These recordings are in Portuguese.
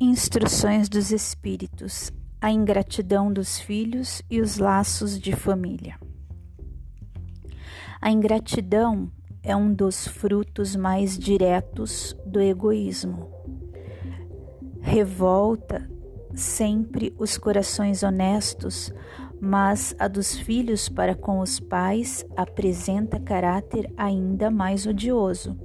Instruções dos Espíritos: A ingratidão dos filhos e os laços de família. A ingratidão é um dos frutos mais diretos do egoísmo. Revolta sempre os corações honestos, mas a dos filhos para com os pais apresenta caráter ainda mais odioso.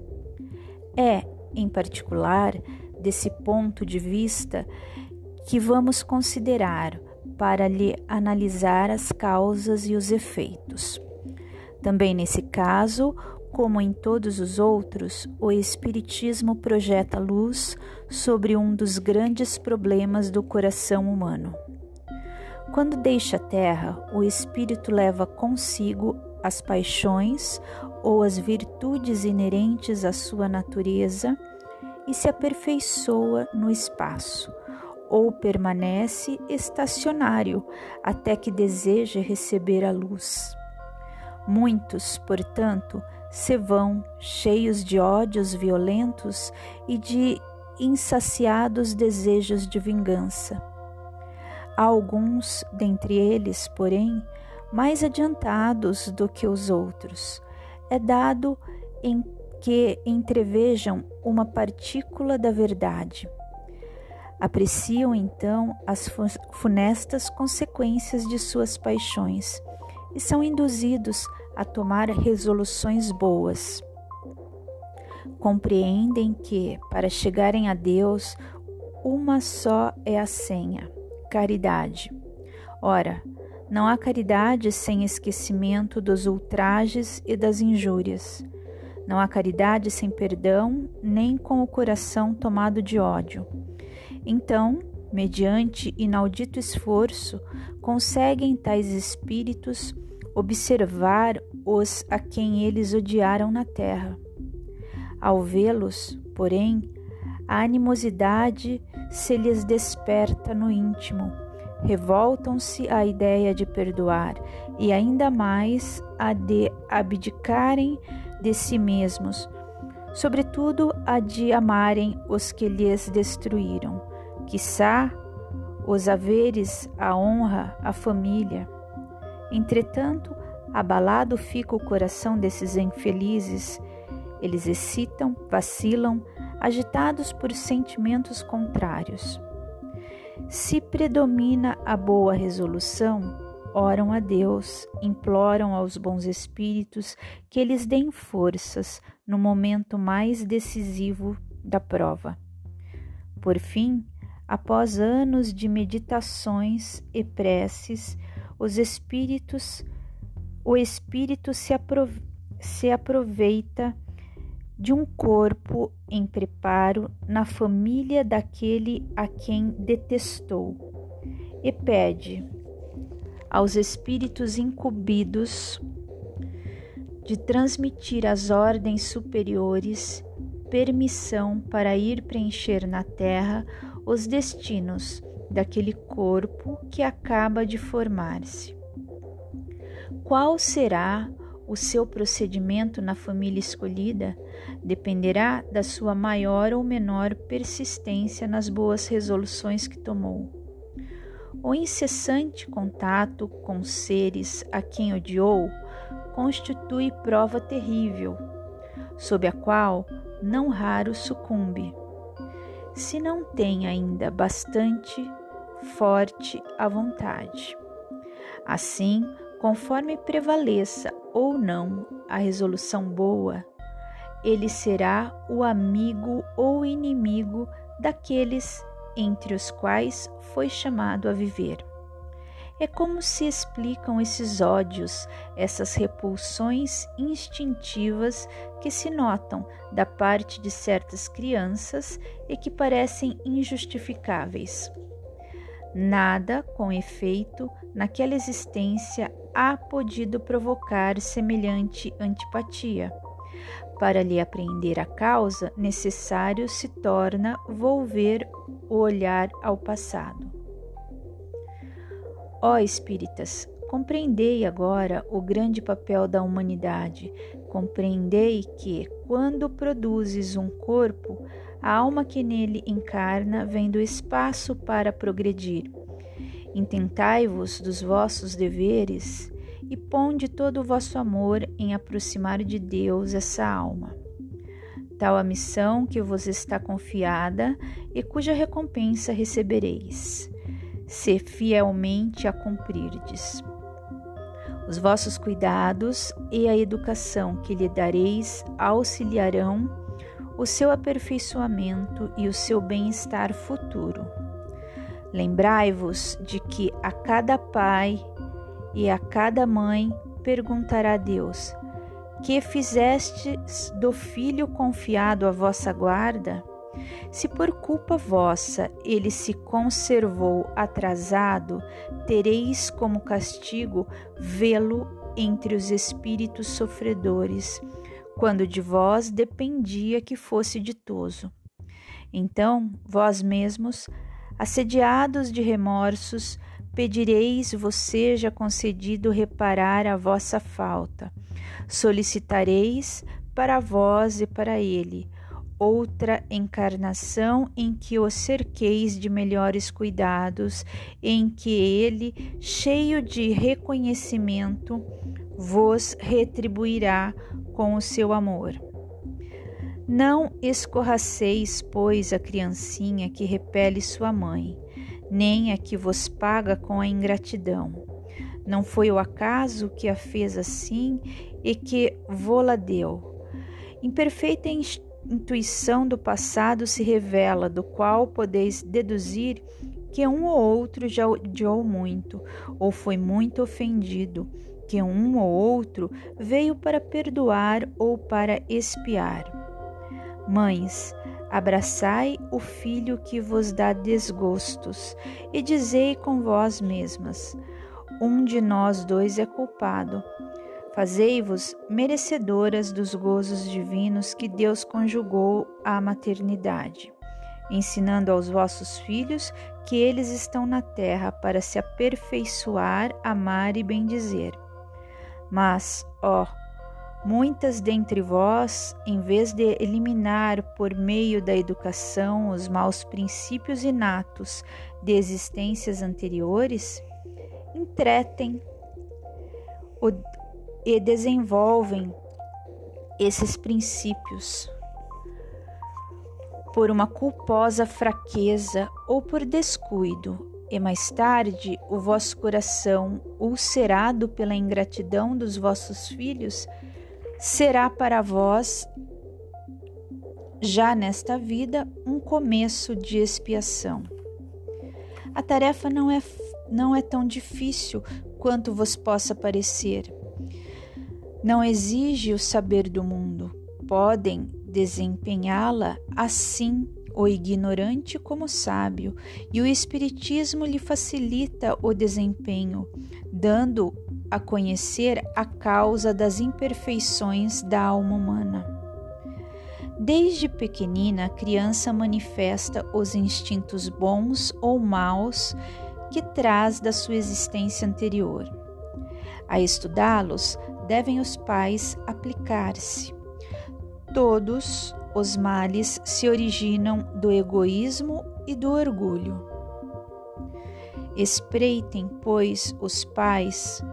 É, em particular, desse ponto de vista que vamos considerar para lhe analisar as causas e os efeitos. Também nesse caso, como em todos os outros, o Espiritismo projeta luz sobre um dos grandes problemas do coração humano. Quando deixa a Terra, o espírito leva consigo as paixões ou as virtudes inerentes à sua natureza e se aperfeiçoa no espaço, ou permanece estacionário até que deseje receber a luz. Muitos, portanto, se vão cheios de ódios violentos e de insaciados desejos de vingança. Há alguns dentre eles, porém, mais adiantados do que os outros. É dado em que entrevejam uma partícula da verdade. Apreciam então as funestas consequências de suas paixões e são induzidos a tomar resoluções boas. Compreendem que, para chegarem a Deus, uma só é a senha: caridade. Ora, não há caridade sem esquecimento dos ultrajes e das injúrias. Não há caridade sem perdão, nem com o coração tomado de ódio. Então, mediante inaudito esforço, conseguem tais espíritos observar os a quem eles odiaram na terra. Ao vê-los, porém, a animosidade se lhes desperta no íntimo, revoltam-se à ideia de perdoar e ainda mais a de abdicarem de si mesmos, sobretudo a de amarem os que lhes destruíram, quiçá os haveres, a honra, a família. Entretanto, abalado fica o coração desses infelizes. Eles excitam, vacilam, agitados por sentimentos contrários. Se predomina a boa resolução, oram a Deus, imploram aos bons espíritos que lhes deem forças no momento mais decisivo da prova. Por fim, após anos de meditações e preces, os espíritos, o espírito se, se aproveita de um corpo em preparo na família daquele a quem detestou e pede aos espíritos incumbidos de transmitir às ordens superiores permissão para ir preencher na terra os destinos daquele corpo que acaba de formar-se. Qual será o seu procedimento na família escolhida dependerá da sua maior ou menor persistência nas boas resoluções que tomou. O incessante contato com seres a quem odiou constitui prova terrível, sob a qual não raro sucumbe. Se não tem ainda bastante forte a vontade. Assim, conforme prevaleça ou não a resolução boa, ele será o amigo ou inimigo daqueles entre os quais foi chamado a viver. É como se explicam esses ódios, essas repulsões instintivas que se notam da parte de certas crianças e que parecem injustificáveis. Nada, com efeito, naquela existência há podido provocar semelhante antipatia. Para lhe apreender a causa, necessário se torna volver o olhar ao passado. Ó espíritas, compreendei agora o grande papel da humanidade. Compreendei que, quando produzes um corpo, A alma que nele encarna vem do espaço para progredir. Intentai-vos dos vossos deveres e ponde todo o vosso amor em aproximar de Deus essa alma. Tal a missão que vos está confiada e cuja recompensa recebereis, se fielmente a cumprirdes. Os vossos cuidados e a educação que lhe dareis auxiliarão o seu aperfeiçoamento e o seu bem-estar futuro. Lembrai-vos de que a cada pai e a cada mãe perguntará a Deus: Que fizestes do filho confiado à vossa guarda? Se por culpa vossa ele se conservou atrasado, tereis como castigo vê-lo entre os espíritos sofredores quando de vós dependia que fosse ditoso. Então, vós mesmos, assediados de remorsos, pedireis vos seja concedido reparar a vossa falta. Solicitareis para vós e para ele outra encarnação em que o cerqueis de melhores cuidados, em que ele, cheio de reconhecimento, vos retribuirá com o seu amor. Não escorraceis, pois, a criancinha que repele sua mãe, nem a que vos paga com a ingratidão. Não foi o acaso que a fez assim e que vô-la deu. Imperfeita intuição do passado se revela, do qual podeis deduzir que um ou outro já odiou muito, ou foi muito ofendido, que um ou outro veio para perdoar ou para espiar. Mães, abraçai o filho que vos dá desgostos e dizei com vós mesmas: Um de nós dois é culpado. Fazei-vos merecedoras dos gozos divinos que Deus conjugou à maternidade, ensinando aos vossos filhos que eles estão na terra para se aperfeiçoar, amar e bendizer. Mas, ó, muitas dentre vós, em vez de eliminar por meio da educação os maus princípios inatos de existências anteriores, entretem e desenvolvem esses princípios. Por uma culposa fraqueza ou por descuido e mais tarde o vosso coração, ulcerado pela ingratidão dos vossos filhos, será para vós, já nesta vida, um começo de expiação. A tarefa não é, não é tão difícil quanto vos possa parecer. Não exige o saber do mundo. Podem desempenhá-la assim o ignorante como sábio, e o Espiritismo lhe facilita o desempenho, dando a conhecer a causa das imperfeições da alma humana. Desde pequenina, a criança manifesta os instintos bons ou maus que traz da sua existência anterior. A estudá-los, devem os pais aplicar-se. Todos os males se originam do egoísmo e do orgulho. Espreitem, pois, os pais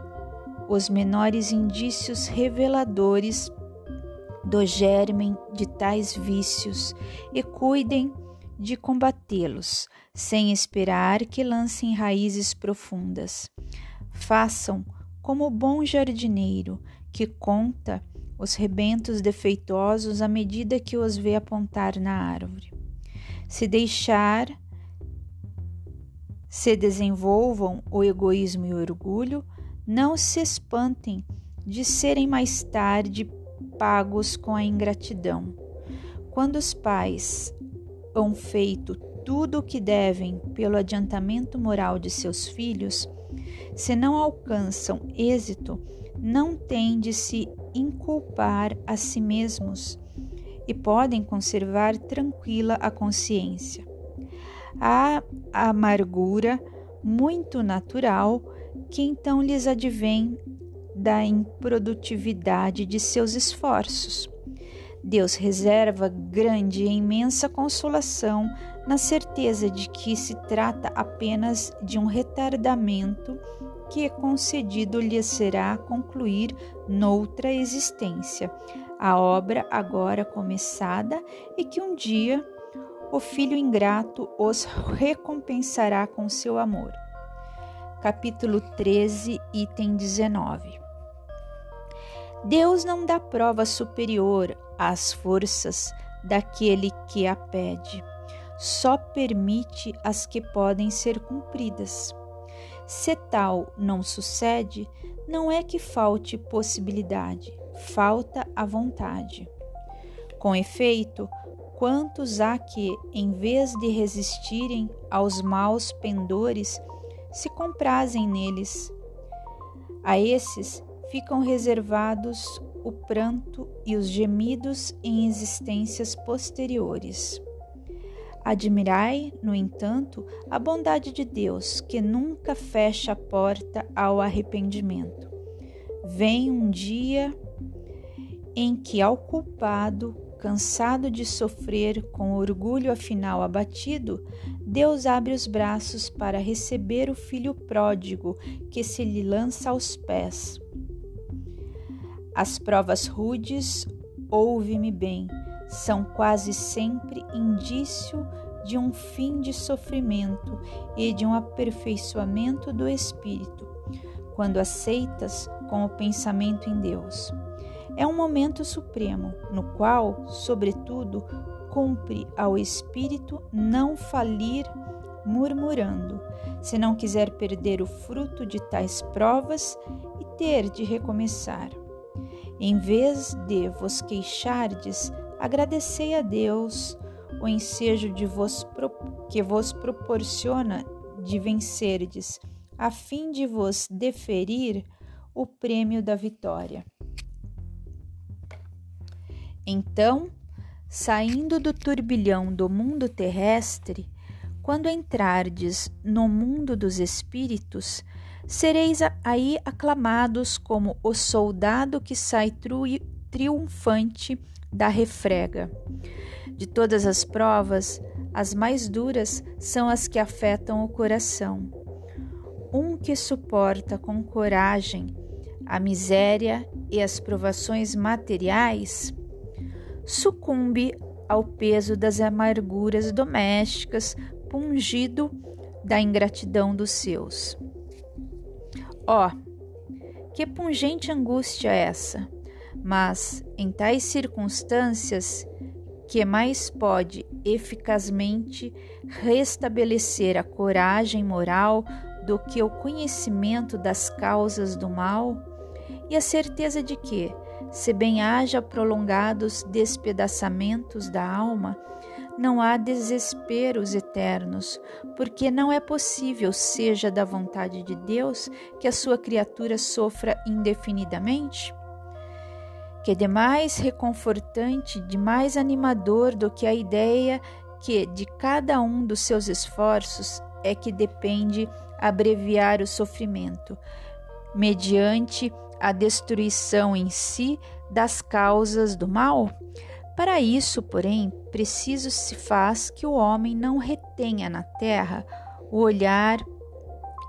os menores indícios reveladores do germen de tais vícios e cuidem de combatê-los, sem esperar que lancem raízes profundas. Façam como o bom jardineiro que conta os rebentos defeituosos à medida que os vê apontar na árvore. Se deixar se desenvolvam o egoísmo e o orgulho, não se espantem de serem mais tarde pagos com a ingratidão. Quando os pais hão feito tudo o que devem pelo adiantamento moral de seus filhos, se não alcançam êxito, não têm de se inculpar a si mesmos e podem conservar tranquila a consciência. A amargura muito natural que então lhes advém da improdutividade de seus esforços. Deus reserva grande e imensa consolação na certeza de que se trata apenas de um retardamento que concedido lhe será concluir noutra existência, a obra agora começada e que um dia o filho ingrato os recompensará com seu amor. Capítulo 13, item 19. Deus não dá prova superior às forças daquele que a pede, só permite as que podem ser cumpridas. Se tal não sucede, não é que falte possibilidade, falta a vontade. Com efeito, quantos há que, em vez de resistirem aos maus pendores, se comprazem neles? A esses ficam reservados o pranto e os gemidos em existências posteriores. Admirai, no entanto, a bondade de Deus, que nunca fecha a porta ao arrependimento. Vem um dia em que ao culpado, cansado de sofrer com orgulho afinal abatido, Deus abre os braços para receber o filho pródigo que se lhe lança aos pés. As provas rudes, ouve-me bem, são quase sempre indício de um fim de sofrimento e de um aperfeiçoamento do espírito, quando aceitas com o pensamento em Deus. É um momento supremo, no qual, sobretudo, cumpre ao espírito não falir murmurando, se não quiser perder o fruto de tais provas e ter de recomeçar. Em vez de vos queixardes, agradecei a Deus o ensejo de vos que vos proporciona de vencerdes, a fim de vos deferir o prêmio da vitória. Então, saindo do turbilhão do mundo terrestre, quando entrardes no mundo dos espíritos, sereis aí aclamados como o soldado que sai triunfante da refrega. De todas as provas, as mais duras são as que afetam o coração. Um que suporta com coragem a miséria e as provações materiais sucumbe ao peso das amarguras domésticas, pungido da ingratidão dos seus. Ó, oh, que pungente angústia essa! Mas em tais circunstâncias, que mais pode eficazmente restabelecer a coragem moral do que o conhecimento das causas do mal e a certeza de que, se bem haja prolongados despedaçamentos da alma, não há desesperos eternos, porque não é possível, seja da vontade de Deus, que a sua criatura sofra indefinidamente? Que de mais reconfortante, de mais animador do que a ideia que de cada um dos seus esforços é que depende abreviar o sofrimento, mediante a destruição em si das causas do mal? Para isso, porém, preciso se faz que o homem não retenha na terra o olhar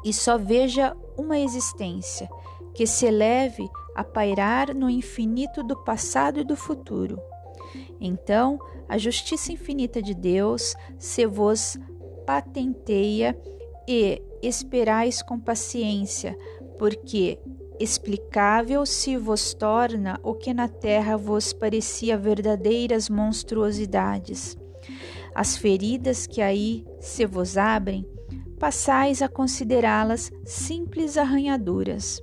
e só veja uma existência, que se eleve a pairar no infinito do passado e do futuro. Então, a justiça infinita de Deus se vos patenteia e esperais com paciência, porque explicável se vos torna o que na terra vos parecia verdadeiras monstruosidades. As feridas que aí se vos abrem, passais a considerá-las simples arranhaduras.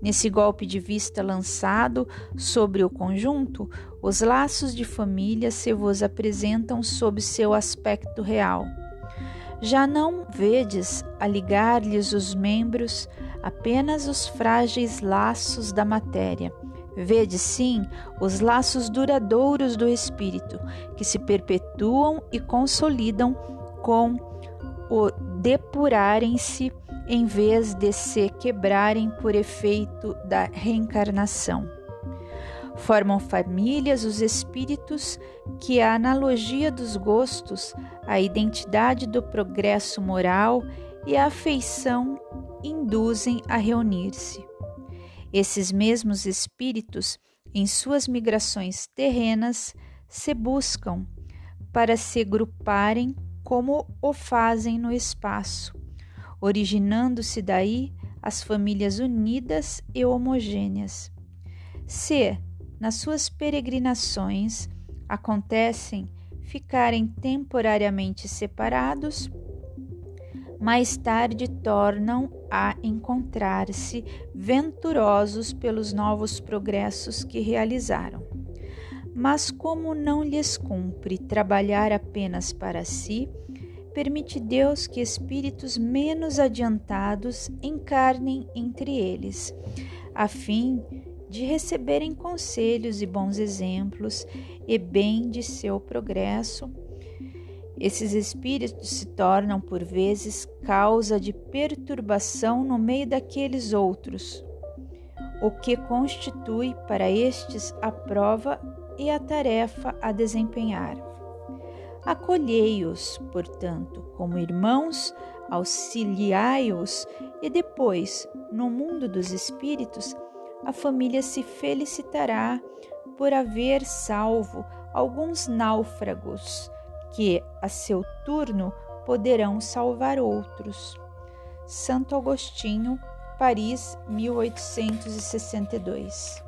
Nesse golpe de vista lançado sobre o conjunto, os laços de família se vos apresentam sob seu aspecto real. Já não vedes a ligar-lhes os membros apenas os frágeis laços da matéria. Vede, sim, os laços duradouros do espírito, que se perpetuam e consolidam com o depurarem-se em vez de se quebrarem por efeito da reencarnação. Formam famílias os espíritos que a analogia dos gostos, a identidade do progresso moral e a afeição induzem a reunir-se. Esses mesmos espíritos, em suas migrações terrenas, se buscam para se agruparem como o fazem no espaço, originando-se daí as famílias unidas e homogêneas. Se, nas suas peregrinações, acontecem ficarem temporariamente separados, mais tarde tornam a encontrar-se venturosos pelos novos progressos que realizaram. Mas, como não lhes cumpre trabalhar apenas para si, permite Deus que espíritos menos adiantados encarnem entre eles, a fim de receberem conselhos e bons exemplos e bem de seu progresso. Esses espíritos se tornam, por vezes, causa de perturbação no meio daqueles outros, o que constitui para estes a prova e a tarefa a desempenhar. Acolhei-os, portanto, como irmãos, auxiliai-os e depois, no mundo dos espíritos, a família se felicitará por haver salvo alguns náufragos que, a seu turno, poderão salvar outros. Santo Agostinho, Paris, 1862.